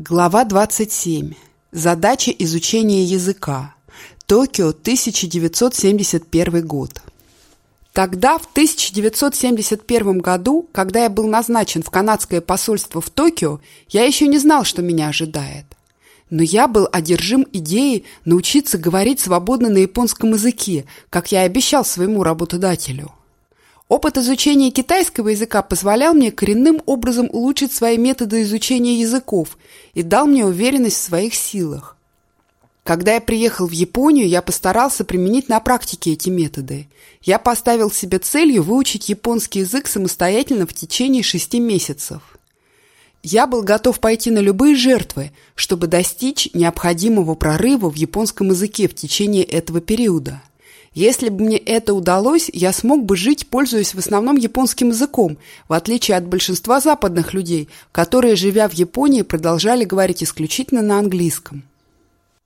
Глава 27. Задача изучения языка. Токио, 1971 год. Тогда, в 1971 году, когда я был назначен в канадское посольство в Токио, я еще не знал, что меня ожидает. Но я был одержим идеей научиться говорить свободно на японском языке, как я и обещал своему работодателю. Опыт изучения китайского языка позволял мне коренным образом улучшить свои методы изучения языков и дал мне уверенность в своих силах. Когда я приехал в Японию, я постарался применить на практике эти методы. Я поставил себе целью выучить японский язык самостоятельно в течение шести месяцев. Я был готов пойти на любые жертвы, чтобы достичь необходимого прорыва в японском языке в течение этого периода. Если бы мне это удалось, я смог бы жить, пользуясь в основном японским языком, в отличие от большинства западных людей, которые, живя в Японии, продолжали говорить исключительно на английском.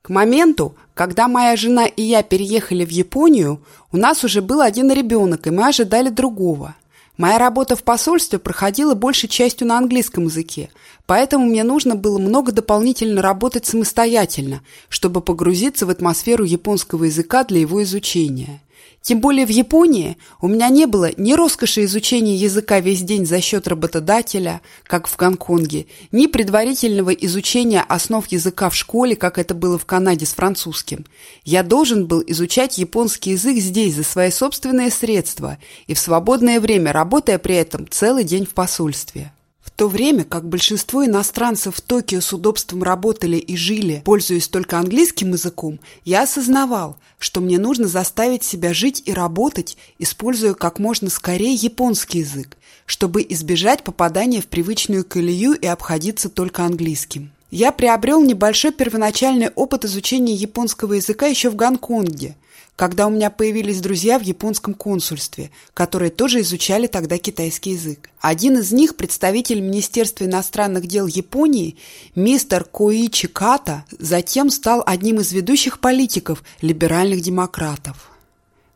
К моменту, когда моя жена и я переехали в Японию, у нас уже был один ребенок, и мы ожидали другого – Моя работа в посольстве проходила большей частью на английском языке, поэтому мне нужно было много дополнительно работать самостоятельно, чтобы погрузиться в атмосферу японского языка для его изучения. Тем более в Японии у меня не было ни роскоши изучения языка весь день за счет работодателя, как в Гонконге, ни предварительного изучения основ языка в школе, как это было в Канаде с французским. Я должен был изучать японский язык здесь за свои собственные средства и в свободное время, работая при этом целый день в посольстве. То время как большинство иностранцев в Токио с удобством работали и жили, пользуясь только английским языком, я осознавал, что мне нужно заставить себя жить и работать, используя как можно скорее японский язык, чтобы избежать попадания в привычную колею и обходиться только английским. Я приобрел небольшой первоначальный опыт изучения японского языка еще в Гонконге, когда у меня появились друзья в японском консульстве, которые тоже изучали тогда китайский язык. Один из них, представитель Министерства иностранных дел Японии, мистер Коичи Ката, затем стал одним из ведущих политиков либеральных демократов.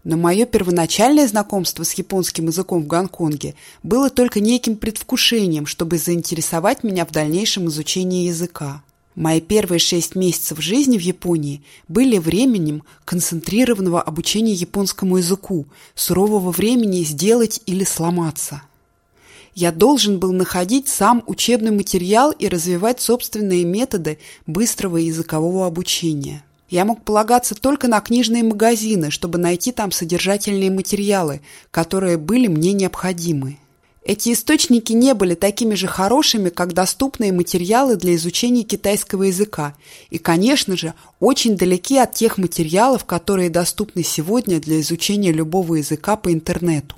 Но мое первоначальное знакомство с японским языком в Гонконге было только неким предвкушением, чтобы заинтересовать меня в дальнейшем изучении языка. Мои первые шесть месяцев жизни в Японии были временем концентрированного обучения японскому языку, сурового времени сделать или сломаться. Я должен был находить сам учебный материал и развивать собственные методы быстрого языкового обучения. Я мог полагаться только на книжные магазины, чтобы найти там содержательные материалы, которые были мне необходимы. Эти источники не были такими же хорошими, как доступные материалы для изучения китайского языка, и, конечно же, очень далеки от тех материалов, которые доступны сегодня для изучения любого языка по интернету.